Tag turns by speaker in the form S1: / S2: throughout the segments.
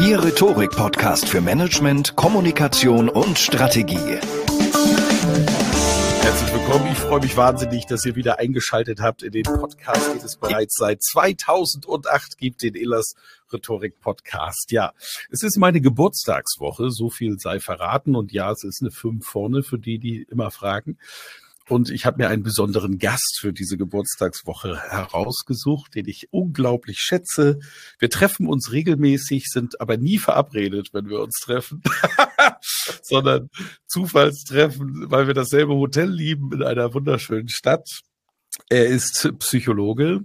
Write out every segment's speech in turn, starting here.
S1: Ihr Rhetorik-Podcast für Management, Kommunikation und Strategie.
S2: Herzlich willkommen. Ich freue mich wahnsinnig, dass ihr wieder eingeschaltet habt in den Podcast, den es bereits seit 2008 gibt, den Illers Rhetorik Podcast. Ja, es ist meine Geburtstagswoche, so viel sei verraten. Und ja, es ist eine 5 vorne für die, die immer fragen. Und ich habe mir einen besonderen Gast für diese Geburtstagswoche herausgesucht, den ich unglaublich schätze. Wir treffen uns regelmäßig, sind aber nie verabredet, wenn wir uns treffen, sondern Zufallstreffen, weil wir dasselbe Hotel lieben in einer wunderschönen Stadt. Er ist Psychologe,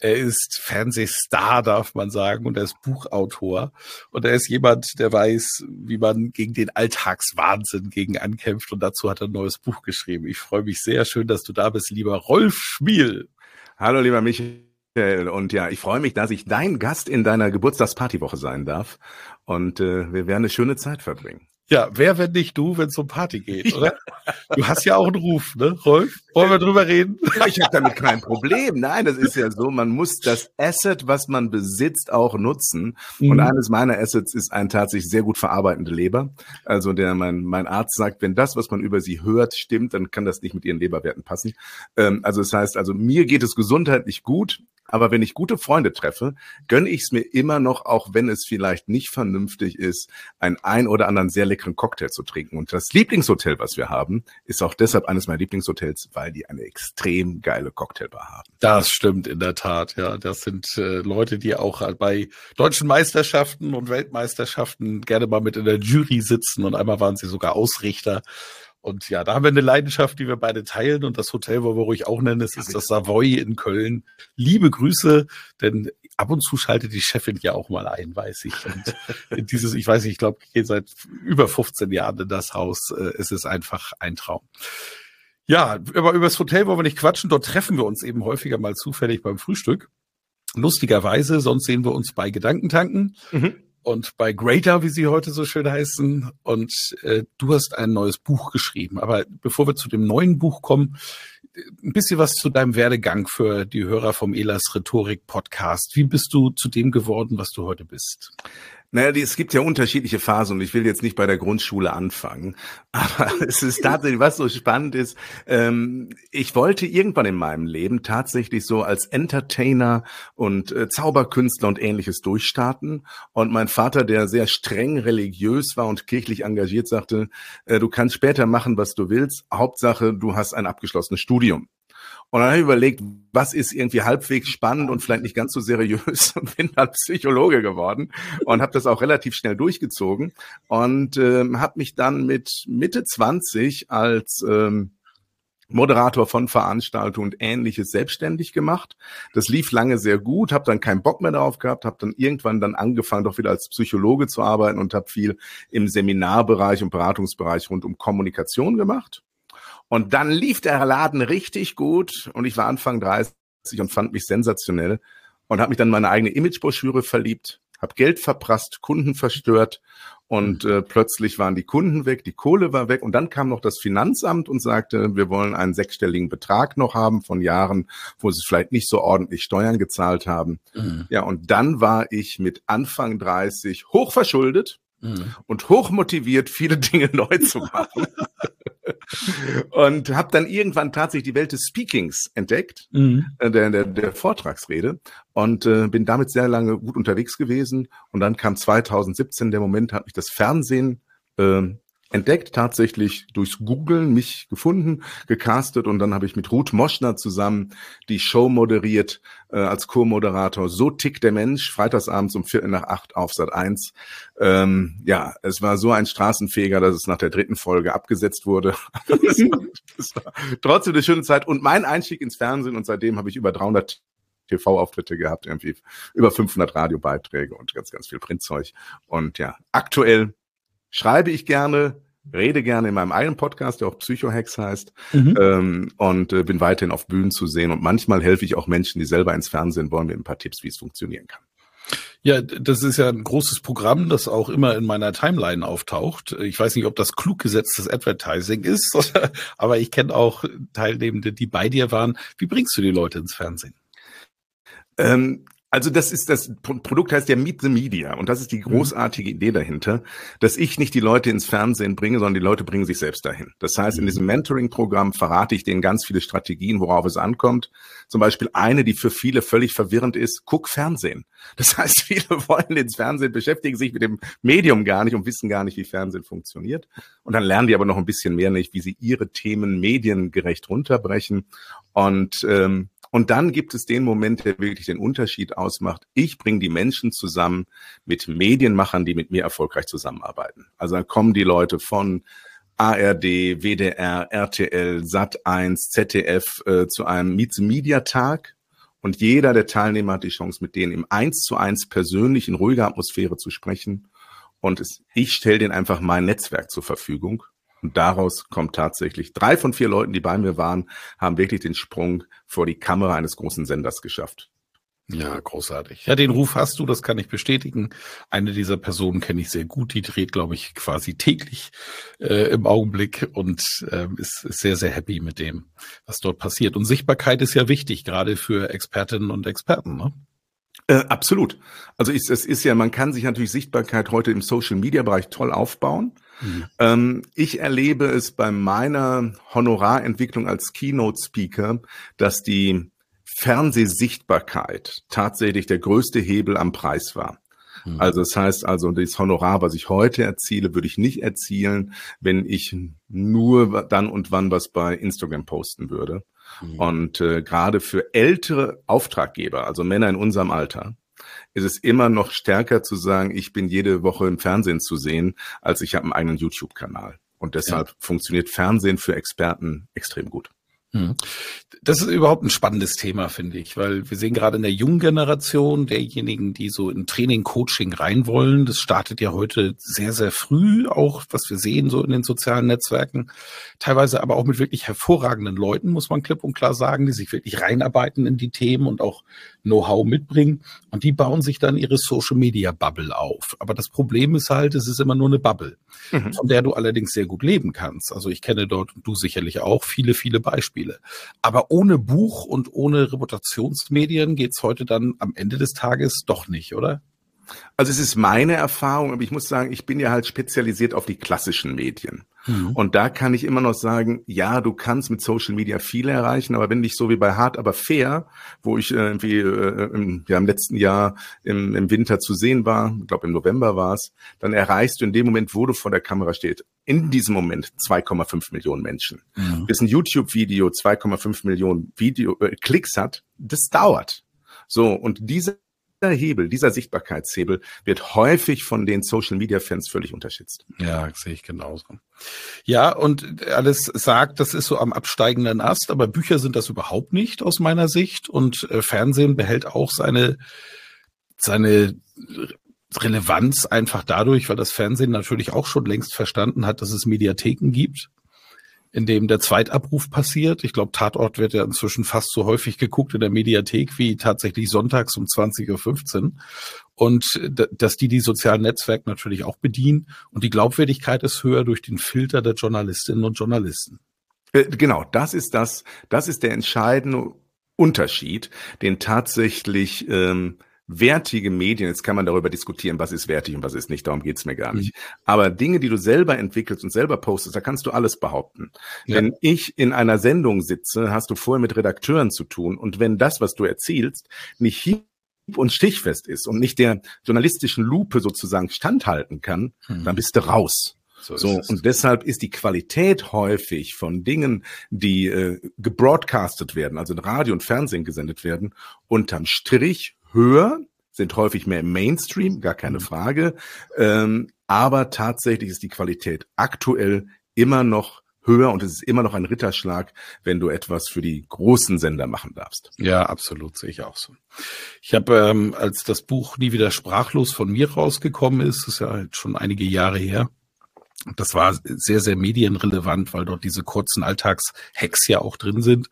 S2: er ist Fernsehstar, darf man sagen, und er ist Buchautor. Und er ist jemand, der weiß, wie man gegen den Alltagswahnsinn gegen ankämpft. Und dazu hat er ein neues Buch geschrieben. Ich freue mich sehr schön, dass du da bist, lieber Rolf Schmiel.
S3: Hallo, lieber Michael. Und ja, ich freue mich, dass ich dein Gast in deiner Geburtstagspartywoche sein darf. Und äh, wir werden eine schöne Zeit verbringen.
S2: Ja, wer, wenn nicht du, wenn es um Party geht, oder? Du hast ja auch einen Ruf, ne, Rolf? Wollen wir drüber reden?
S3: Ja, ich habe damit kein Problem. Nein, das ist ja so, man muss das Asset, was man besitzt, auch nutzen. Mhm. Und eines meiner Assets ist ein tatsächlich sehr gut verarbeitende Leber. Also der mein, mein Arzt sagt, wenn das, was man über sie hört, stimmt, dann kann das nicht mit ihren Leberwerten passen. Ähm, also das heißt, also mir geht es gesundheitlich gut. Aber wenn ich gute Freunde treffe, gönne ich es mir immer noch, auch wenn es vielleicht nicht vernünftig ist, einen ein oder anderen sehr leckeren Cocktail zu trinken. Und das Lieblingshotel, was wir haben, ist auch deshalb eines meiner Lieblingshotels, weil die eine extrem geile Cocktailbar haben.
S2: Das stimmt in der Tat, ja. Das sind äh, Leute, die auch bei deutschen Meisterschaften und Weltmeisterschaften gerne mal mit in der Jury sitzen und einmal waren sie sogar Ausrichter und ja, da haben wir eine Leidenschaft, die wir beide teilen. Und das Hotel, wo wir ruhig auch nennen, es ist das Savoy in Köln. Liebe Grüße, denn ab und zu schaltet die Chefin ja auch mal ein, weiß ich. Und dieses, ich weiß nicht, ich glaube, ich gehe seit über 15 Jahren in das Haus. Äh, es ist einfach ein Traum. Ja, aber über das Hotel wollen wir nicht quatschen. Dort treffen wir uns eben häufiger mal zufällig beim Frühstück. Lustigerweise, sonst sehen wir uns bei Gedankentanken. Mhm und bei Greater, wie sie heute so schön heißen. Und äh, du hast ein neues Buch geschrieben. Aber bevor wir zu dem neuen Buch kommen, ein bisschen was zu deinem Werdegang für die Hörer vom Elas Rhetorik Podcast. Wie bist du zu dem geworden, was du heute bist?
S3: Naja, es gibt ja unterschiedliche Phasen und ich will jetzt nicht bei der Grundschule anfangen, aber es ist tatsächlich, was so spannend ist, ähm, ich wollte irgendwann in meinem Leben tatsächlich so als Entertainer und äh, Zauberkünstler und ähnliches durchstarten und mein Vater, der sehr streng religiös war und kirchlich engagiert, sagte, äh, du kannst später machen, was du willst, Hauptsache, du hast ein abgeschlossenes Studium. Und dann habe ich überlegt, was ist irgendwie halbwegs spannend und vielleicht nicht ganz so seriös und bin dann Psychologe geworden und habe das auch relativ schnell durchgezogen und ähm, habe mich dann mit Mitte 20 als ähm, Moderator von Veranstaltungen und ähnliches selbstständig gemacht. Das lief lange sehr gut, habe dann keinen Bock mehr darauf gehabt, habe dann irgendwann dann angefangen, doch wieder als Psychologe zu arbeiten und habe viel im Seminarbereich und Beratungsbereich rund um Kommunikation gemacht. Und dann lief der Laden richtig gut und ich war Anfang 30 und fand mich sensationell und habe mich dann in meine eigene Imagebroschüre verliebt, habe Geld verprasst, Kunden verstört und äh, plötzlich waren die Kunden weg, die Kohle war weg und dann kam noch das Finanzamt und sagte, wir wollen einen sechsstelligen Betrag noch haben von Jahren, wo sie vielleicht nicht so ordentlich Steuern gezahlt haben. Mhm. Ja, und dann war ich mit Anfang 30 hochverschuldet mhm. und hochmotiviert, viele Dinge neu zu machen. Und habe dann irgendwann tatsächlich die Welt des Speakings entdeckt, mhm. äh, der, der, der Vortragsrede und äh, bin damit sehr lange gut unterwegs gewesen. Und dann kam 2017 der Moment, hat mich das Fernsehen äh, entdeckt, tatsächlich durchs Googlen mich gefunden, gecastet und dann habe ich mit Ruth Moschner zusammen die Show moderiert äh, als Co-Moderator. So tickt der Mensch, freitagsabends um Viertel nach acht auf Sat 1. Ähm, ja, es war so ein Straßenfeger, dass es nach der dritten Folge abgesetzt wurde. das, war, das war trotzdem eine schöne Zeit und mein Einstieg ins Fernsehen und seitdem habe ich über 300 TV-Auftritte gehabt, irgendwie über 500 Radiobeiträge und ganz, ganz viel Printzeug. Und ja, aktuell schreibe ich gerne, rede gerne in meinem eigenen Podcast, der auch Psychohex heißt, mhm. ähm, und äh, bin weiterhin auf Bühnen zu sehen. Und manchmal helfe ich auch Menschen, die selber ins Fernsehen wollen, mit ein paar Tipps, wie es funktionieren kann.
S2: Ja, das ist ja ein großes Programm, das auch immer in meiner Timeline auftaucht. Ich weiß nicht, ob das klug gesetztes Advertising ist, aber ich kenne auch Teilnehmende, die bei dir waren. Wie bringst du die Leute ins Fernsehen?
S3: Ähm, also das ist das Produkt heißt ja Meet the Media und das ist die mhm. großartige Idee dahinter, dass ich nicht die Leute ins Fernsehen bringe, sondern die Leute bringen sich selbst dahin. Das heißt, in mhm. diesem Mentoring-Programm verrate ich denen ganz viele Strategien, worauf es ankommt. Zum Beispiel eine, die für viele völlig verwirrend ist, guck Fernsehen. Das heißt, viele wollen ins Fernsehen, beschäftigen sich mit dem Medium gar nicht und wissen gar nicht, wie Fernsehen funktioniert. Und dann lernen die aber noch ein bisschen mehr nicht, wie sie ihre Themen mediengerecht runterbrechen. Und ähm, und dann gibt es den Moment, der wirklich den Unterschied ausmacht. Ich bringe die Menschen zusammen mit Medienmachern, die mit mir erfolgreich zusammenarbeiten. Also dann kommen die Leute von ARD, WDR, RTL, Sat1, ZDF äh, zu einem Meets Media Tag. Und jeder der Teilnehmer hat die Chance, mit denen im Eins zu eins persönlich in ruhiger Atmosphäre zu sprechen. Und es, ich stelle denen einfach mein Netzwerk zur Verfügung. Und daraus kommt tatsächlich, drei von vier Leuten, die bei mir waren, haben wirklich den Sprung vor die Kamera eines großen Senders geschafft.
S2: Ja, großartig. Ja, den Ruf hast du, das kann ich bestätigen. Eine dieser Personen kenne ich sehr gut, die dreht, glaube ich, quasi täglich äh, im Augenblick und äh, ist, ist sehr, sehr happy mit dem, was dort passiert. Und Sichtbarkeit ist ja wichtig, gerade für Expertinnen und Experten. Ne?
S3: Äh, absolut. Also es ist ja, man kann sich natürlich Sichtbarkeit heute im Social-Media-Bereich toll aufbauen. Mhm. Ähm, ich erlebe es bei meiner Honorarentwicklung als Keynote-Speaker, dass die Fernsehsichtbarkeit tatsächlich der größte Hebel am Preis war. Mhm. Also das heißt also, das Honorar, was ich heute erziele, würde ich nicht erzielen, wenn ich nur dann und wann was bei Instagram posten würde. Mhm. Und äh, gerade für ältere Auftraggeber, also Männer in unserem Alter, ist es immer noch stärker zu sagen, ich bin jede Woche im Fernsehen zu sehen, als ich habe einen eigenen YouTube-Kanal. Und deshalb ja. funktioniert Fernsehen für Experten extrem gut.
S2: Hm. Das ist überhaupt ein spannendes Thema, finde ich, weil wir sehen gerade in der jungen Generation derjenigen, die so in Training, Coaching rein wollen. Das startet ja heute sehr, sehr früh, auch was wir sehen so in den sozialen Netzwerken. Teilweise aber auch mit wirklich hervorragenden Leuten, muss man klipp und klar sagen, die sich wirklich reinarbeiten in die Themen und auch Know-how mitbringen. Und die bauen sich dann ihre Social Media Bubble auf. Aber das Problem ist halt, es ist immer nur eine Bubble, mhm. von der du allerdings sehr gut leben kannst. Also ich kenne dort, und du sicherlich auch, viele, viele Beispiele. Beispiele. Aber ohne Buch und ohne Reputationsmedien geht's heute dann am Ende des Tages doch nicht, oder?
S3: Also es ist meine Erfahrung, aber ich muss sagen, ich bin ja halt spezialisiert auf die klassischen Medien. Mhm. Und da kann ich immer noch sagen, ja, du kannst mit Social Media viel erreichen, aber wenn dich so wie bei Hart aber fair, wo ich äh, irgendwie äh, im, ja, im letzten Jahr im, im Winter zu sehen war, ich glaube im November war es, dann erreichst du in dem Moment, wo du vor der Kamera stehst, in diesem Moment 2,5 Millionen Menschen. Mhm. Bis ein YouTube-Video 2,5 Millionen Video äh, Klicks hat, das dauert. So, und diese dieser Hebel, dieser Sichtbarkeitshebel wird häufig von den Social Media Fans völlig unterschätzt.
S2: Ja, sehe ich genauso. Ja, und alles sagt, das ist so am absteigenden Ast, aber Bücher sind das überhaupt nicht aus meiner Sicht und äh, Fernsehen behält auch seine, seine Relevanz einfach dadurch, weil das Fernsehen natürlich auch schon längst verstanden hat, dass es Mediatheken gibt in dem der Zweitabruf passiert. Ich glaube, Tatort wird ja inzwischen fast so häufig geguckt in der Mediathek wie tatsächlich sonntags um 20.15 Uhr. Und dass die die sozialen Netzwerke natürlich auch bedienen. Und die Glaubwürdigkeit ist höher durch den Filter der Journalistinnen und Journalisten.
S3: Äh, genau, das ist das, das ist der entscheidende Unterschied, den tatsächlich ähm, wertige Medien, jetzt kann man darüber diskutieren, was ist wertig und was ist nicht, darum geht's mir gar nicht. Mhm. Aber Dinge, die du selber entwickelst und selber postest, da kannst du alles behaupten. Ja. Wenn ich in einer Sendung sitze, hast du vorher mit Redakteuren zu tun und wenn das, was du erzielst, nicht hieb- und stichfest ist und nicht der journalistischen Lupe sozusagen standhalten kann, mhm. dann bist du raus. So, so und deshalb ist die Qualität häufig von Dingen, die äh, gebroadcastet werden, also in Radio und Fernsehen gesendet werden, unterm Strich höher, sind häufig mehr im Mainstream, gar keine mhm. Frage. Ähm, aber tatsächlich ist die Qualität aktuell immer noch höher und es ist immer noch ein Ritterschlag, wenn du etwas für die großen Sender machen darfst.
S2: Ja, absolut, sehe ich auch so. Ich habe, ähm, als das Buch Nie wieder sprachlos von mir rausgekommen ist, ist ja schon einige Jahre her, das war sehr, sehr medienrelevant, weil dort diese kurzen Alltagshacks ja auch drin sind,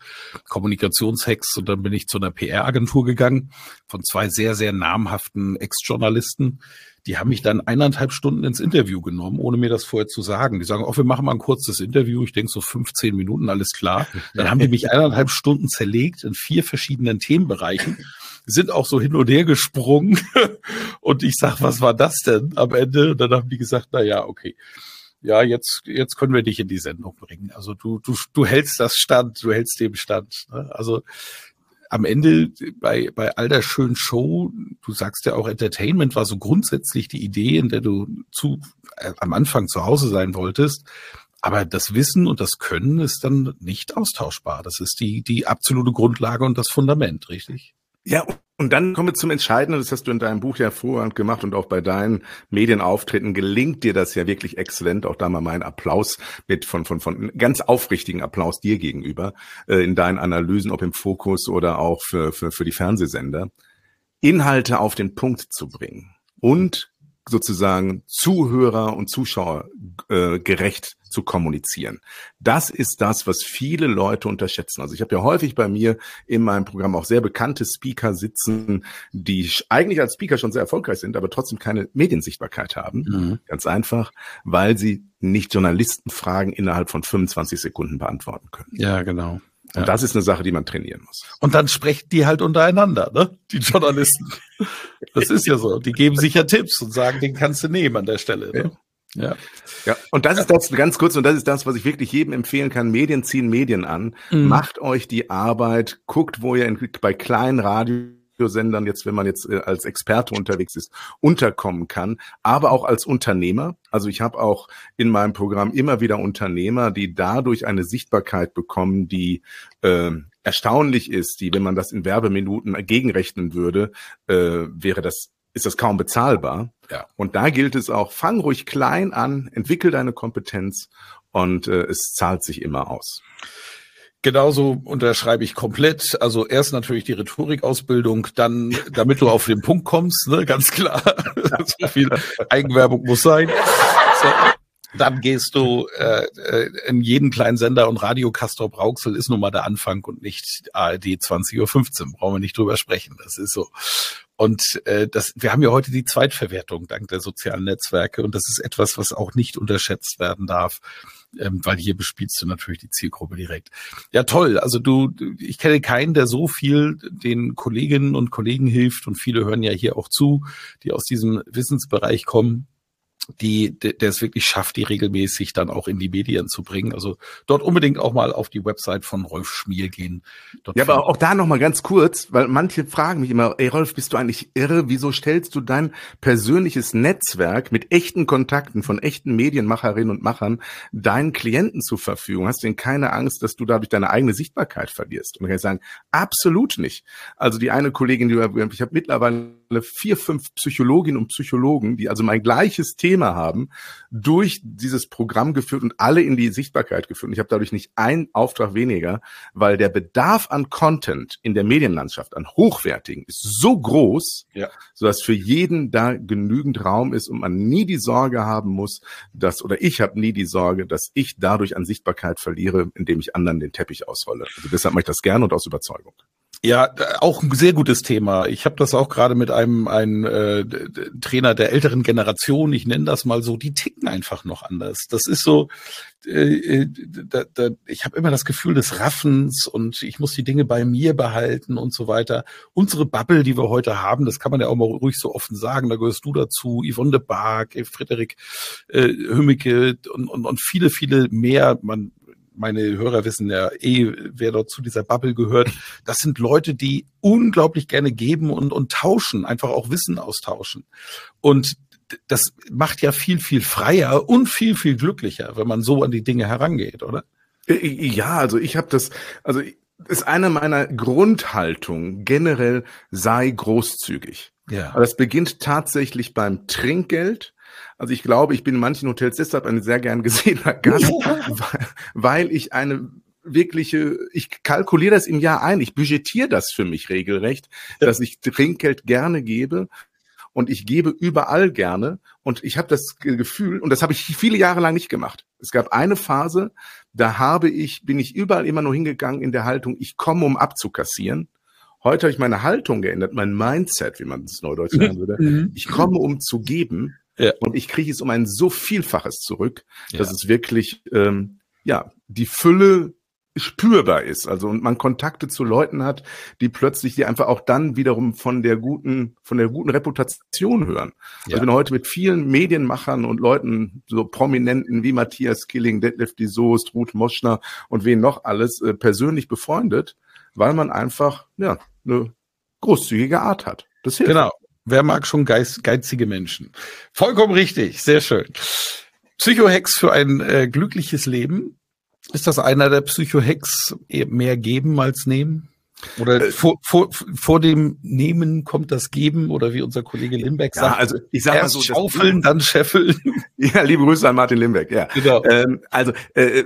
S2: Kommunikationshacks. Und dann bin ich zu einer PR-Agentur gegangen von zwei sehr, sehr namhaften Ex-Journalisten. Die haben mich dann eineinhalb Stunden ins Interview genommen, ohne mir das vorher zu sagen. Die sagen, oh, wir machen mal ein kurzes Interview. Ich denke so 15 Minuten, alles klar. Dann haben die mich eineinhalb Stunden zerlegt in vier verschiedenen Themenbereichen sind auch so hin und her gesprungen. Und ich sag, was war das denn am Ende? Und dann haben die gesagt, na ja, okay ja, jetzt, jetzt können wir dich in die Sendung bringen. Also du, du, du hältst das Stand, du hältst dem Stand. Ne? Also am Ende bei, bei all der schönen Show, du sagst ja auch Entertainment war so grundsätzlich die Idee, in der du zu, äh, am Anfang zu Hause sein wolltest. Aber das Wissen und das Können ist dann nicht austauschbar. Das ist die, die absolute Grundlage und das Fundament, richtig?
S3: Ja, und dann kommen wir zum Entscheidenden, das hast du in deinem Buch ja hervorragend gemacht und auch bei deinen Medienauftritten gelingt dir das ja wirklich exzellent. Auch da mal mein Applaus mit von, von, von ganz aufrichtigen Applaus dir gegenüber äh, in deinen Analysen, ob im Fokus oder auch für, für, für die Fernsehsender. Inhalte auf den Punkt zu bringen und sozusagen Zuhörer und Zuschauer äh, gerecht zu kommunizieren. Das ist das, was viele Leute unterschätzen. Also ich habe ja häufig bei mir in meinem Programm auch sehr bekannte Speaker sitzen, die eigentlich als Speaker schon sehr erfolgreich sind, aber trotzdem keine Mediensichtbarkeit haben. Mhm. Ganz einfach, weil sie nicht Journalistenfragen innerhalb von 25 Sekunden beantworten können.
S2: Ja, genau.
S3: Und ja. das ist eine Sache, die man trainieren muss.
S2: Und dann sprechen die halt untereinander, ne? Die Journalisten. Das ist ja so. Die geben sich ja Tipps und sagen, den kannst du nehmen an der Stelle. Ne?
S3: Ja. ja. Und das ist das ganz kurz, und das ist das, was ich wirklich jedem empfehlen kann. Medien ziehen Medien an. Mhm. Macht euch die Arbeit, guckt, wo ihr in, bei kleinen Radio Radiosendern jetzt, wenn man jetzt äh, als Experte unterwegs ist, unterkommen kann, aber auch als Unternehmer. Also ich habe auch in meinem Programm immer wieder Unternehmer, die dadurch eine Sichtbarkeit bekommen, die äh, erstaunlich ist, die, wenn man das in Werbeminuten gegenrechnen würde, äh, wäre das ist das kaum bezahlbar. Ja. Und da gilt es auch, fang ruhig klein an, entwickel deine Kompetenz und äh, es zahlt sich immer aus.
S2: Genauso unterschreibe ich komplett. Also erst natürlich die Rhetorikausbildung, dann, damit du auf den Punkt kommst, ne, ganz klar. so viel Eigenwerbung muss sein. So. Dann gehst du äh, äh in jeden kleinen Sender und Radio Castor Brauxel ist nun mal der Anfang und nicht ARD 20.15 Uhr. Brauchen wir nicht drüber sprechen. Das ist so. Und äh, das, wir haben ja heute die Zweitverwertung dank der sozialen Netzwerke und das ist etwas, was auch nicht unterschätzt werden darf ähm, weil hier bespielst du natürlich die Zielgruppe direkt. Ja, toll. Also du, ich kenne keinen, der so viel den Kolleginnen und Kollegen hilft und viele hören ja hier auch zu, die aus diesem Wissensbereich kommen die, der es wirklich schafft, die regelmäßig dann auch in die Medien zu bringen. Also dort unbedingt auch mal auf die Website von Rolf Schmiel gehen.
S3: Dort ja, aber auch da noch mal ganz kurz, weil manche fragen mich immer, ey Rolf, bist du eigentlich irre? Wieso stellst du dein persönliches Netzwerk mit echten Kontakten von echten Medienmacherinnen und Machern deinen Klienten zur Verfügung? Hast du denn keine Angst, dass du dadurch deine eigene Sichtbarkeit verlierst? Und ich kann sagen, absolut nicht. Also die eine Kollegin, die ich habe mittlerweile vier, fünf Psychologinnen und Psychologen, die also mein gleiches Thema haben, durch dieses Programm geführt und alle in die Sichtbarkeit geführt. Und ich habe dadurch nicht einen Auftrag weniger, weil der Bedarf an Content in der Medienlandschaft, an hochwertigen, ist so groß, ja. sodass für jeden da genügend Raum ist und man nie die Sorge haben muss, dass, oder ich habe nie die Sorge, dass ich dadurch an Sichtbarkeit verliere, indem ich anderen den Teppich ausrolle. Also deshalb mache ich das gerne und aus Überzeugung.
S2: Ja, auch ein sehr gutes Thema. Ich habe das auch gerade mit einem, einem äh, Trainer der älteren Generation, ich nenne das mal so, die ticken einfach noch anders. Das ist so, äh, äh, da, da, ich habe immer das Gefühl des Raffens und ich muss die Dinge bei mir behalten und so weiter. Unsere Bubble, die wir heute haben, das kann man ja auch mal ruhig so offen sagen, da gehörst du dazu, Yvonne de Barg, Frederik äh, Hümmicke und, und, und viele, viele mehr. Man meine Hörer wissen ja eh, wer dort zu dieser Bubble gehört. Das sind Leute, die unglaublich gerne geben und, und tauschen, einfach auch Wissen austauschen. Und das macht ja viel, viel freier und viel, viel glücklicher, wenn man so an die Dinge herangeht, oder?
S3: Äh, ja, also ich habe das, also ist eine meiner Grundhaltungen generell sei großzügig. Ja. Aber das beginnt tatsächlich beim Trinkgeld also ich glaube, ich bin in manchen Hotels deshalb ein sehr gern gesehener Gast, weil, weil ich eine wirkliche, ich kalkuliere das im Jahr ein, ich budgetiere das für mich regelrecht, dass ich Trinkgeld gerne gebe und ich gebe überall gerne und ich habe das Gefühl und das habe ich viele Jahre lang nicht gemacht. Es gab eine Phase, da habe ich bin ich überall immer nur hingegangen in der Haltung, ich komme um abzukassieren. Heute habe ich meine Haltung geändert, mein Mindset, wie man es neudeutsch sagen würde. Mhm. Ich komme um zu geben ja. Und ich kriege es um ein so Vielfaches zurück, dass ja. es wirklich, ähm, ja, die Fülle spürbar ist. Also und man Kontakte zu Leuten hat, die plötzlich die einfach auch dann wiederum von der guten, von der guten Reputation hören. Ja. Ich bin heute mit vielen Medienmachern und Leuten, so Prominenten wie Matthias Killing, Detlef die Soest, Ruth Moschner und wen noch alles, äh, persönlich befreundet, weil man einfach, ja, eine großzügige Art hat.
S2: Das hilft. Genau. Wer mag schon geiz, geizige Menschen? Vollkommen richtig, sehr schön. Psychohex für ein äh, glückliches Leben. Ist das einer der Psychohex mehr geben als nehmen? Oder äh, vor, vor, vor dem Nehmen kommt das Geben oder wie unser Kollege Limbeck sagt. Ja,
S3: also ich sag
S2: mal so, schaufeln, dann scheffeln.
S3: Ja, liebe Grüße an Martin Limbeck. Ja, genau. Ähm, also äh,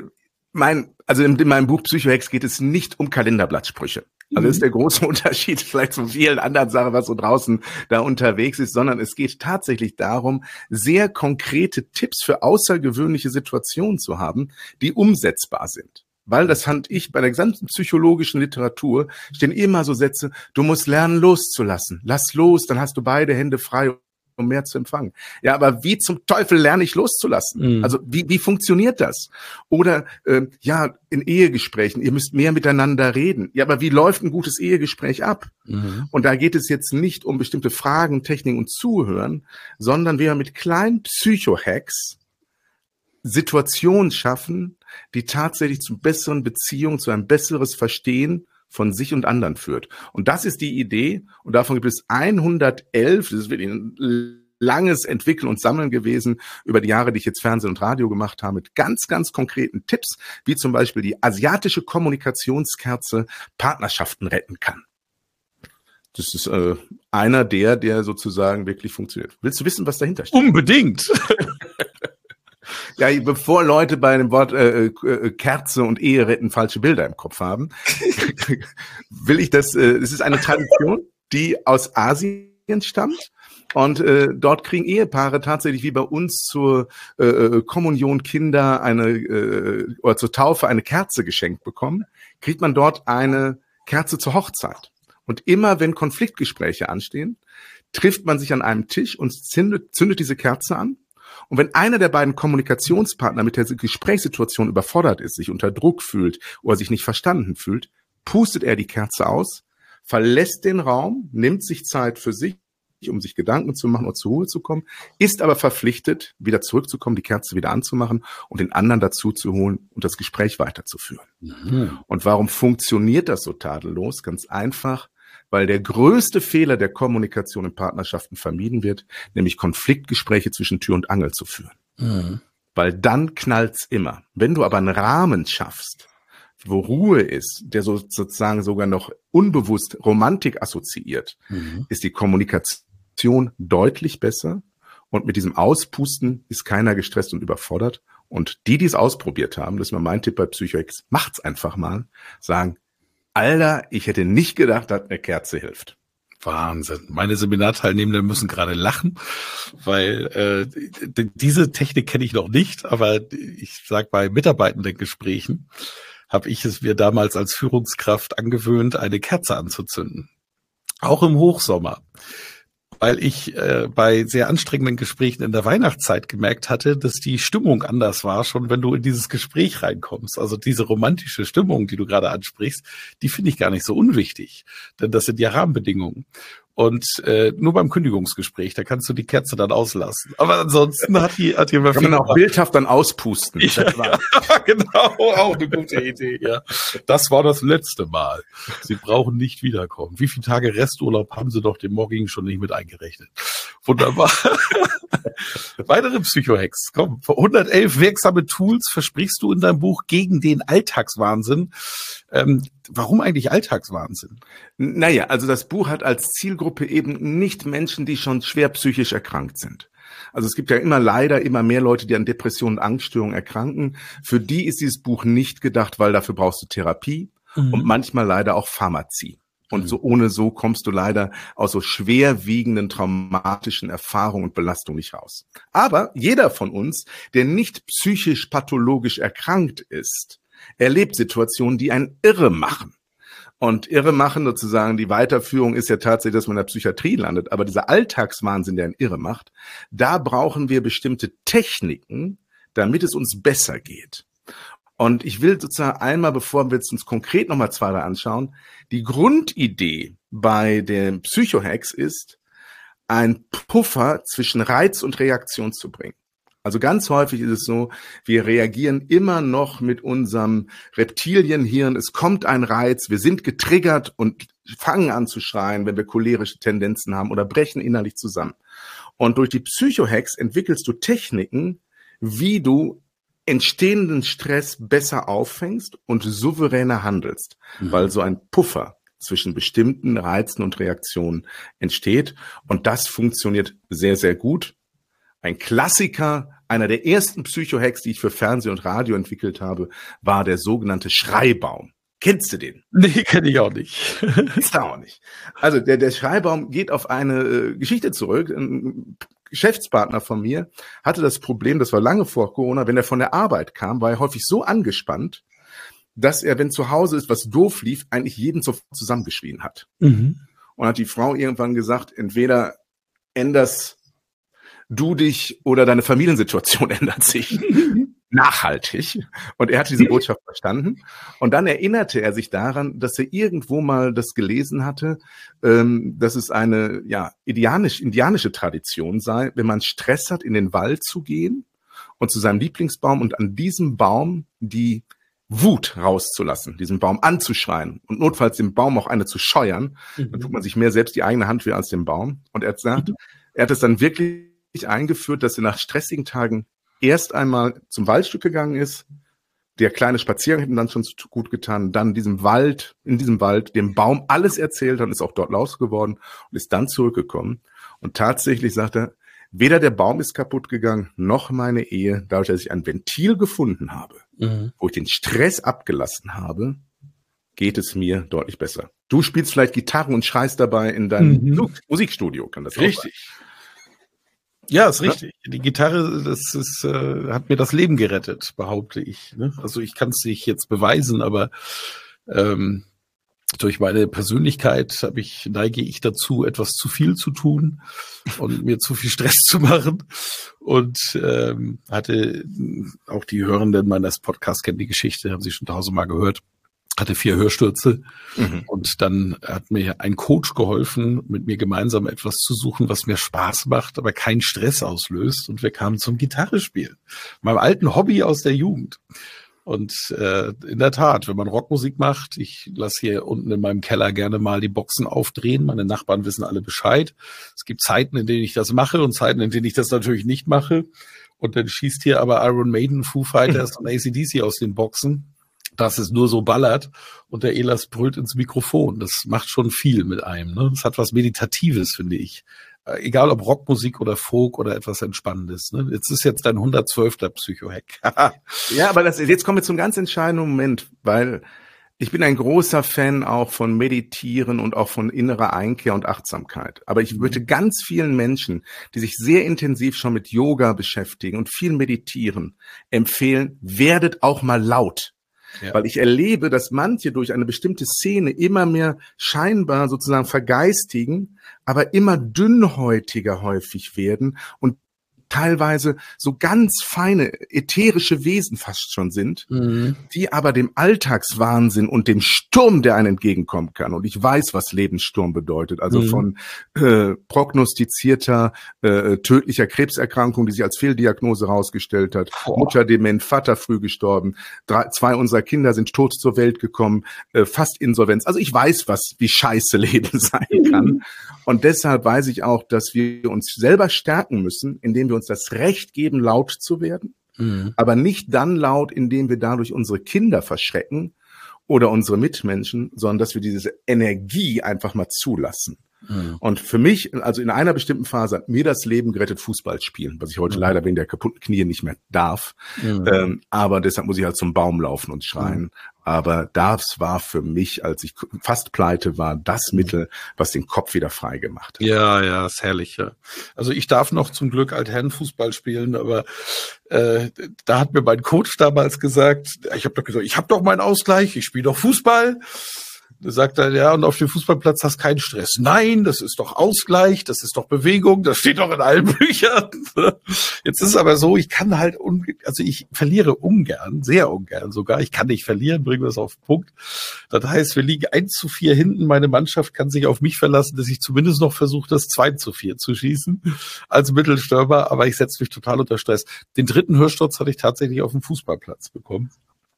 S3: mein, also in, in meinem Buch Psychohex geht es nicht um Kalenderblattsprüche. Also ist mhm. der große Unterschied vielleicht zu vielen anderen Sachen, was so draußen da unterwegs ist, sondern es geht tatsächlich darum, sehr konkrete Tipps für außergewöhnliche Situationen zu haben, die umsetzbar sind. Weil das fand ich bei der gesamten psychologischen Literatur stehen immer so Sätze, du musst lernen loszulassen. Lass los, dann hast du beide Hände frei um mehr zu empfangen. Ja, aber wie zum Teufel lerne ich loszulassen? Mhm. Also wie, wie funktioniert das? Oder äh, ja, in Ehegesprächen, ihr müsst mehr miteinander reden. Ja, aber wie läuft ein gutes Ehegespräch ab? Mhm. Und da geht es jetzt nicht um bestimmte Fragen, Techniken und Zuhören, sondern wir mit kleinen Psycho-Hacks Situationen schaffen, die tatsächlich zu besseren Beziehungen, zu einem besseres Verstehen von sich und anderen führt. Und das ist die Idee. Und davon gibt es 111. Das ist wirklich ein langes Entwickeln und Sammeln gewesen über die Jahre, die ich jetzt Fernsehen und Radio gemacht habe, mit ganz, ganz konkreten Tipps, wie zum Beispiel die asiatische Kommunikationskerze Partnerschaften retten kann. Das ist äh, einer der, der sozusagen wirklich funktioniert. Willst du wissen, was dahinter steht?
S2: Unbedingt.
S3: Ja, bevor Leute bei dem Wort äh, äh, Kerze und Ehe retten falsche Bilder im Kopf haben, will ich das, äh, es ist eine Tradition, die aus Asien stammt. Und äh, dort kriegen Ehepaare tatsächlich wie bei uns zur äh, äh, Kommunion Kinder eine äh, oder zur Taufe eine Kerze geschenkt bekommen, kriegt man dort eine Kerze zur Hochzeit. Und immer wenn Konfliktgespräche anstehen, trifft man sich an einem Tisch und zündet, zündet diese Kerze an und wenn einer der beiden Kommunikationspartner mit der Gesprächssituation überfordert ist, sich unter Druck fühlt oder sich nicht verstanden fühlt, pustet er die Kerze aus, verlässt den Raum, nimmt sich Zeit für sich, um sich Gedanken zu machen oder zur Ruhe zu kommen, ist aber verpflichtet, wieder zurückzukommen, die Kerze wieder anzumachen und den anderen dazu zu holen und das Gespräch weiterzuführen. Mhm. Und warum funktioniert das so tadellos? Ganz einfach, weil der größte Fehler der Kommunikation in Partnerschaften vermieden wird, nämlich Konfliktgespräche zwischen Tür und Angel zu führen. Mhm. Weil dann knallt's immer. Wenn du aber einen Rahmen schaffst, wo Ruhe ist, der so sozusagen sogar noch unbewusst Romantik assoziiert, mhm. ist die Kommunikation deutlich besser. Und mit diesem Auspusten ist keiner gestresst und überfordert. Und die, die es ausprobiert haben, das ist mal mein Tipp bei Psychoex, macht's einfach mal, sagen, Alter, ich hätte nicht gedacht, dass eine Kerze hilft.
S2: Wahnsinn. Meine Seminarteilnehmenden müssen gerade lachen, weil äh, diese Technik kenne ich noch nicht, aber ich sag bei mitarbeitenden Gesprächen habe ich es mir damals als Führungskraft angewöhnt, eine Kerze anzuzünden. Auch im Hochsommer weil ich äh, bei sehr anstrengenden Gesprächen in der Weihnachtszeit gemerkt hatte, dass die Stimmung anders war, schon wenn du in dieses Gespräch reinkommst. Also diese romantische Stimmung, die du gerade ansprichst, die finde ich gar nicht so unwichtig, denn das sind ja Rahmenbedingungen. Und äh, nur beim Kündigungsgespräch, da kannst du die Kerze dann auslassen. Aber ansonsten hat die hat jemand
S3: Kann man auch bildhaft dann auspusten.
S2: Ja, ja, genau, auch eine gute Idee. Ja, das war das letzte Mal. Sie brauchen nicht wiederkommen. Wie viele Tage Resturlaub haben Sie doch dem Mogging schon nicht mit eingerechnet? Wunderbar. Weitere Psychohacks. Komm, 111 wirksame Tools versprichst du in deinem Buch gegen den Alltagswahnsinn. Ähm, warum eigentlich Alltagswahnsinn?
S3: Naja, also das Buch hat als Zielgruppe eben nicht Menschen, die schon schwer psychisch erkrankt sind. Also es gibt ja immer leider immer mehr Leute, die an Depressionen und Angststörungen erkranken. Für die ist dieses Buch nicht gedacht, weil dafür brauchst du Therapie mhm. und manchmal leider auch Pharmazie. Und mhm. so ohne so kommst du leider aus so schwerwiegenden traumatischen Erfahrungen und Belastungen nicht raus. Aber jeder von uns, der nicht psychisch pathologisch erkrankt ist, erlebt Situationen, die einen irre machen. Und irre machen sozusagen, die Weiterführung ist ja tatsächlich, dass man in der Psychiatrie landet. Aber dieser Alltagswahnsinn, der einen irre macht, da brauchen wir bestimmte Techniken, damit es uns besser geht. Und ich will sozusagen einmal, bevor wir uns konkret nochmal zwei anschauen, die Grundidee bei den Psychohacks ist, ein Puffer zwischen Reiz und Reaktion zu bringen. Also ganz häufig ist es so, wir reagieren immer noch mit unserem Reptilienhirn. Es kommt ein Reiz, wir sind getriggert und fangen an zu schreien, wenn wir cholerische Tendenzen haben oder brechen innerlich zusammen. Und durch die Psychohacks entwickelst du Techniken, wie du entstehenden Stress besser auffängst und souveräner handelst, mhm. weil so ein Puffer zwischen bestimmten Reizen und Reaktionen entsteht. Und das funktioniert sehr, sehr gut ein Klassiker, einer der ersten Psycho-Hacks, die ich für Fernsehen und Radio entwickelt habe, war der sogenannte Schreibaum. Kennst du den?
S2: Nee, kenne ich auch nicht.
S3: Ist auch nicht. Also der, der Schreibaum geht auf eine äh, Geschichte zurück. Ein Geschäftspartner von mir hatte das Problem, das war lange vor Corona, wenn er von der Arbeit kam, war er häufig so angespannt, dass er, wenn zu Hause ist, was doof lief, eigentlich jeden sofort zusammengeschrien hat. Mhm. Und hat die Frau irgendwann gesagt, entweder änderst du dich oder deine Familiensituation ändert sich nachhaltig. Und er hat diese Botschaft verstanden. Und dann erinnerte er sich daran, dass er irgendwo mal das gelesen hatte, ähm, dass es eine ja indianisch, indianische Tradition sei, wenn man Stress hat, in den Wald zu gehen und zu seinem Lieblingsbaum und an diesem Baum die Wut rauszulassen, diesen Baum anzuschreien und notfalls dem Baum auch eine zu scheuern, mhm. dann tut man sich mehr selbst die eigene Hand weh als dem Baum. Und er hat gesagt, mhm. er hat es dann wirklich eingeführt, dass er nach stressigen Tagen erst einmal zum Waldstück gegangen ist. Der kleine Spaziergang hat ihm dann schon gut getan. Dann in diesem Wald, in diesem Wald, dem Baum alles erzählt und ist auch dort laus geworden und ist dann zurückgekommen. Und tatsächlich sagt er, weder der Baum ist kaputt gegangen, noch meine Ehe, dadurch, dass ich ein Ventil gefunden habe, mhm. wo ich den Stress abgelassen habe, geht es mir deutlich besser. Du spielst vielleicht Gitarre und schreist dabei in deinem mhm. Musikstudio, kann das
S2: Richtig.
S3: Auch sein.
S2: Ja, ist richtig. Die Gitarre, das ist, äh, hat mir das Leben gerettet, behaupte ich. Ne? Also ich kann es nicht jetzt beweisen, aber ähm, durch meine Persönlichkeit habe ich, neige ich dazu, etwas zu viel zu tun und mir zu viel Stress zu machen. Und ähm, hatte auch die Hörenden meines Podcasts kennen die Geschichte, haben sie schon tausendmal gehört hatte vier Hörstürze mhm. und dann hat mir ein Coach geholfen, mit mir gemeinsam etwas zu suchen, was mir Spaß macht, aber keinen Stress auslöst und wir kamen zum Gitarrespielen, meinem alten Hobby aus der Jugend. Und äh, in der Tat, wenn man Rockmusik macht, ich lasse hier unten in meinem Keller gerne mal die Boxen aufdrehen. Meine Nachbarn wissen alle Bescheid. Es gibt Zeiten, in denen ich das mache und Zeiten, in denen ich das natürlich nicht mache. Und dann schießt hier aber Iron Maiden, Foo Fighters und ACDC aus den Boxen dass es nur so ballert und der Elas brüllt ins Mikrofon. Das macht schon viel mit einem. Ne? Das hat was Meditatives, finde ich. Äh, egal ob Rockmusik oder Folk oder etwas Entspannendes. Ne? Jetzt ist jetzt dein 112. Psycho-Hack.
S3: ja, aber das, jetzt kommen wir zum ganz entscheidenden Moment, weil ich bin ein großer Fan auch von Meditieren und auch von innerer Einkehr und Achtsamkeit. Aber ich würde mhm. ganz vielen Menschen, die sich sehr intensiv schon mit Yoga beschäftigen und viel meditieren, empfehlen, werdet auch mal laut. Weil ich erlebe, dass manche durch eine bestimmte Szene immer mehr scheinbar sozusagen vergeistigen, aber immer dünnhäutiger häufig werden und teilweise so ganz feine ätherische Wesen fast schon sind, mhm. die aber dem Alltagswahnsinn und dem Sturm, der einem entgegenkommen kann. Und ich weiß, was Lebenssturm bedeutet. Also mhm. von äh, prognostizierter äh, tödlicher Krebserkrankung, die sich als Fehldiagnose herausgestellt hat, Boah. Mutter dement, Vater früh gestorben, drei, zwei unserer Kinder sind tot zur Welt gekommen, äh, fast Insolvenz. Also ich weiß, was wie scheiße Leben sein kann. Mhm. Und deshalb weiß ich auch, dass wir uns selber stärken müssen, indem wir uns das Recht geben, laut zu werden, mhm. aber nicht dann laut, indem wir dadurch unsere Kinder verschrecken oder unsere Mitmenschen, sondern dass wir diese Energie einfach mal zulassen. Mhm. Und für mich, also in einer bestimmten Phase hat mir das Leben gerettet, Fußball spielen, was ich heute mhm. leider wegen der kaputten Knie nicht mehr darf. Mhm. Ähm, aber deshalb muss ich halt zum Baum laufen und schreien. Mhm. Aber das war für mich, als ich fast pleite war, das mhm. Mittel, was den Kopf wieder frei gemacht hat.
S2: Ja, ja, ist herrlich. Ja. Also ich darf noch zum Glück Altherrenfußball spielen, aber äh, da hat mir mein Coach damals gesagt, ich habe doch gesagt, ich habe doch meinen Ausgleich, ich spiele doch Fußball. Sagt er, ja, und auf dem Fußballplatz hast keinen Stress. Nein, das ist doch Ausgleich, das ist doch Bewegung, das steht doch in allen Büchern. Jetzt ist es aber so, ich kann halt, also ich verliere ungern, sehr ungern sogar. Ich kann nicht verlieren, bringen wir es auf den Punkt. Das heißt, wir liegen eins zu vier hinten. Meine Mannschaft kann sich auf mich verlassen, dass ich zumindest noch versuche, das zwei zu vier zu schießen als Mittelstürmer. Aber ich setze mich total unter Stress. Den dritten Hörsturz hatte ich tatsächlich auf dem Fußballplatz bekommen.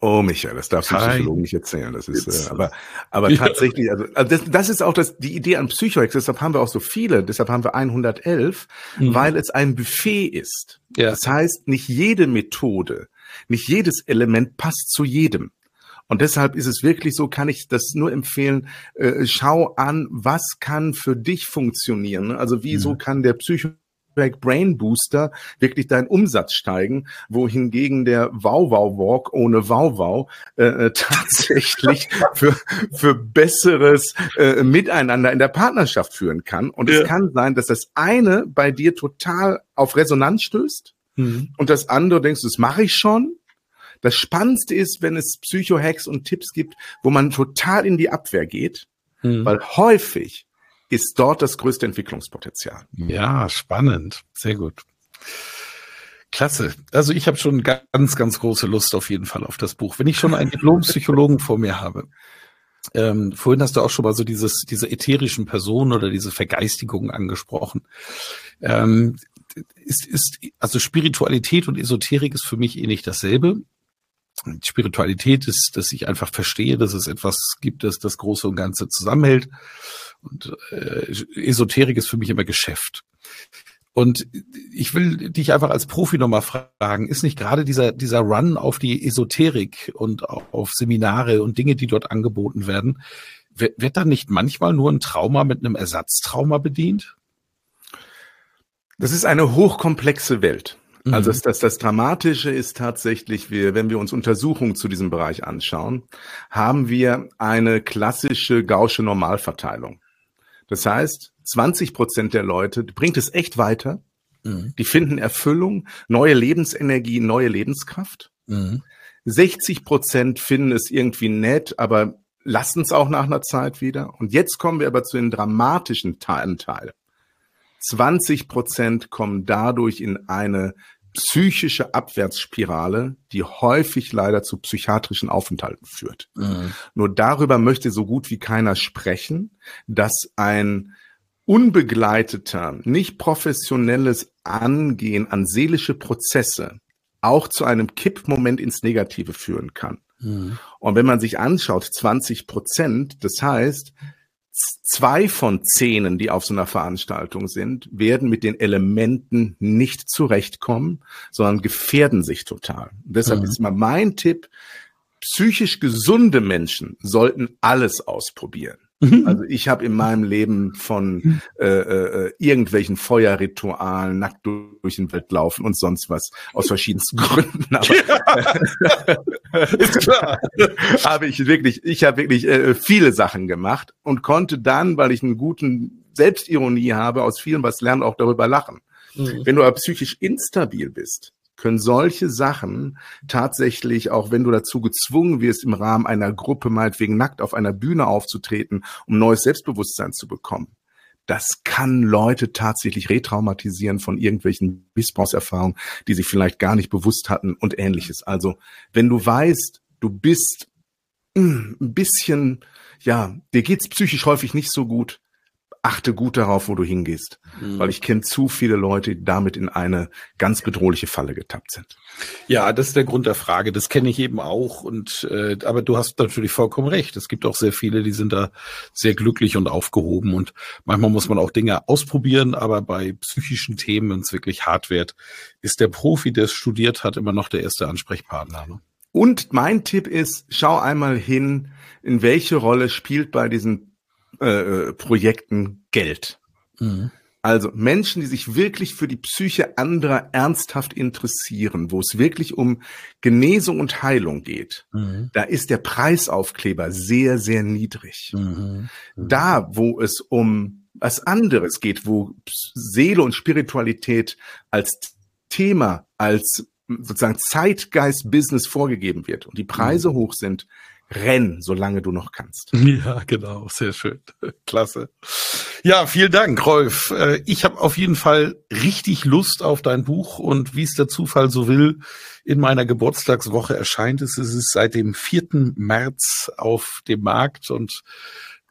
S3: Oh, Michael, das darfst du Psychologen nicht erzählen. Das ist, äh, aber, aber ja. tatsächlich, also, also das, das ist auch das, die Idee an Psychoex. Deshalb haben wir auch so viele. Deshalb haben wir 111, mhm. weil es ein Buffet ist. Ja. Das heißt, nicht jede Methode, nicht jedes Element passt zu jedem. Und deshalb ist es wirklich so, kann ich das nur empfehlen, äh, schau an, was kann für dich funktionieren. Also wieso mhm. kann der Psycho Brain Booster wirklich deinen Umsatz steigen, wohingegen der Wow Wow Walk ohne Wow Wow äh, äh tatsächlich für, für besseres äh, Miteinander in der Partnerschaft führen kann. Und ja. es kann sein, dass das eine bei dir total auf Resonanz stößt mhm. und das andere denkst, das mache ich schon. Das Spannendste ist, wenn es Psycho-Hacks und Tipps gibt, wo man total in die Abwehr geht, mhm. weil häufig ist dort das größte Entwicklungspotenzial.
S2: Ja, spannend. Sehr gut. Klasse. Also ich habe schon ganz, ganz große Lust auf jeden Fall auf das Buch. Wenn ich schon einen Diplompsychologen vor mir habe. Ähm, vorhin hast du auch schon mal so dieses, diese ätherischen Personen oder diese Vergeistigungen angesprochen. Ähm, ist, ist, also Spiritualität und Esoterik ist für mich eh nicht dasselbe. Spiritualität ist, dass ich einfach verstehe, dass es etwas gibt, das das Große und Ganze zusammenhält. Und äh, Esoterik ist für mich immer Geschäft. Und ich will dich einfach als Profi nochmal fragen, ist nicht gerade dieser, dieser Run auf die Esoterik und auf Seminare und Dinge, die dort angeboten werden, wird, wird dann nicht manchmal nur ein Trauma mit einem Ersatztrauma bedient?
S3: Das ist eine hochkomplexe Welt. Also mhm. das, das, das Dramatische ist tatsächlich, wir, wenn wir uns Untersuchungen zu diesem Bereich anschauen, haben wir eine klassische gausche Normalverteilung. Das heißt, 20 Prozent der Leute bringt es echt weiter. Mhm. Die finden Erfüllung, neue Lebensenergie, neue Lebenskraft. Mhm. 60 Prozent finden es irgendwie nett, aber lassen es auch nach einer Zeit wieder. Und jetzt kommen wir aber zu den dramatischen Teilen. 20 Prozent kommen dadurch in eine psychische Abwärtsspirale, die häufig leider zu psychiatrischen Aufenthalten führt. Mhm. Nur darüber möchte so gut wie keiner sprechen, dass ein unbegleiteter, nicht professionelles Angehen an seelische Prozesse auch zu einem Kippmoment ins Negative führen kann. Mhm. Und wenn man sich anschaut, 20 Prozent, das heißt, zwei von zehnen, die auf so einer Veranstaltung sind, werden mit den Elementen nicht zurechtkommen, sondern gefährden sich total. Und deshalb mhm. ist mal mein Tipp, psychisch gesunde Menschen sollten alles ausprobieren. Mhm. Also ich habe in meinem Leben von mhm. äh, äh, irgendwelchen Feuerritualen, nackt durch den Welt laufen und sonst was aus verschiedensten Gründen. Aber ja, ist klar. habe ich wirklich, ich habe wirklich äh, viele Sachen gemacht und konnte dann, weil ich einen guten Selbstironie habe, aus vielem was lernen, auch darüber lachen. Mhm. Wenn du aber psychisch instabil bist, können solche Sachen tatsächlich, auch wenn du dazu gezwungen wirst, im Rahmen einer Gruppe meinetwegen nackt auf einer Bühne aufzutreten, um neues Selbstbewusstsein zu bekommen, das kann Leute tatsächlich retraumatisieren von irgendwelchen Missbrauchserfahrungen, die sie vielleicht gar nicht bewusst hatten und ähnliches. Also, wenn du weißt, du bist hm, ein bisschen, ja, dir geht's psychisch häufig nicht so gut, achte gut darauf, wo du hingehst, mhm. weil ich kenne zu viele Leute, die damit in eine ganz bedrohliche Falle getappt sind.
S2: Ja, das ist der Grund der Frage. Das kenne ich eben auch. Und äh, aber du hast natürlich vollkommen recht. Es gibt auch sehr viele, die sind da sehr glücklich und aufgehoben. Und manchmal muss man auch Dinge ausprobieren. Aber bei psychischen Themen, wenn es wirklich hart wird, ist der Profi, der es studiert hat, immer noch der erste Ansprechpartner. Ne?
S3: Und mein Tipp ist, schau einmal hin, in welche Rolle spielt bei diesen äh, Projekten Geld. Mhm. Also Menschen, die sich wirklich für die Psyche anderer ernsthaft interessieren, wo es wirklich um Genesung und Heilung geht, mhm. da ist der Preisaufkleber sehr, sehr niedrig. Mhm. mhm. Da, wo es um was anderes geht, wo Seele und Spiritualität als Thema, als sozusagen Zeitgeist-Business vorgegeben wird und die Preise mhm. hoch sind, renn, solange du noch kannst.
S2: Ja, genau, sehr schön. Klasse. Ja, vielen Dank, Rolf. Äh, ich habe auf jeden Fall richtig Lust auf dein Buch und wie es der Zufall so will, in meiner Geburtstagswoche erscheint es. Es ist seit dem 4. März auf dem Markt und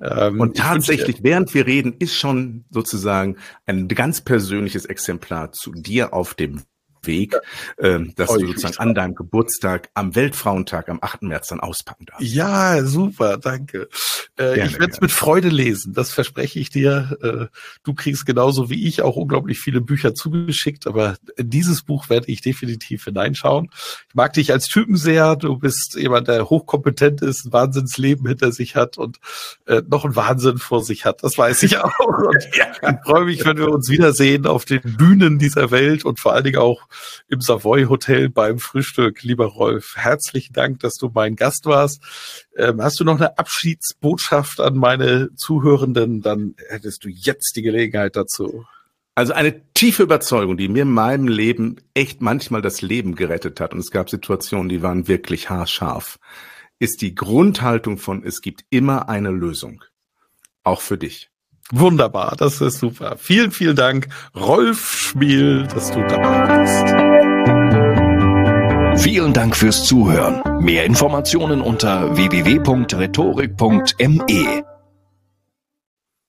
S3: ähm, und tatsächlich, während wir reden, ist schon sozusagen ein ganz persönliches Exemplar zu dir auf dem Weg, ähm, dass du sozusagen an deinem Geburtstag am Weltfrauentag am 8. März dann auspacken darfst.
S2: Ja, super, danke. Äh, gerne, ich werde es mit Freude lesen, das verspreche ich dir. Äh, du kriegst genauso wie ich auch unglaublich viele Bücher zugeschickt, aber dieses Buch werde ich definitiv hineinschauen. Ich mag dich als Typen sehr. Du bist jemand, der hochkompetent ist, ein Wahnsinnsleben hinter sich hat und äh, noch einen Wahnsinn vor sich hat. Das weiß ich auch. Und ich freue mich, wenn wir uns wiedersehen auf den Bühnen dieser Welt und vor allen Dingen auch im Savoy Hotel beim Frühstück. Lieber Rolf, herzlichen Dank, dass du mein Gast warst. Ähm, hast du noch eine Abschiedsbotschaft an meine Zuhörenden? Dann hättest du jetzt die Gelegenheit dazu.
S3: Also eine tiefe Überzeugung, die mir in meinem Leben echt manchmal das Leben gerettet hat, und es gab Situationen, die waren wirklich haarscharf, ist die Grundhaltung von, es gibt immer eine Lösung. Auch für dich.
S2: Wunderbar, das ist super. Vielen, vielen Dank, Rolf Schmiel, dass du dabei
S1: bist. Vielen Dank fürs Zuhören. Mehr Informationen unter www.rhetorik.me.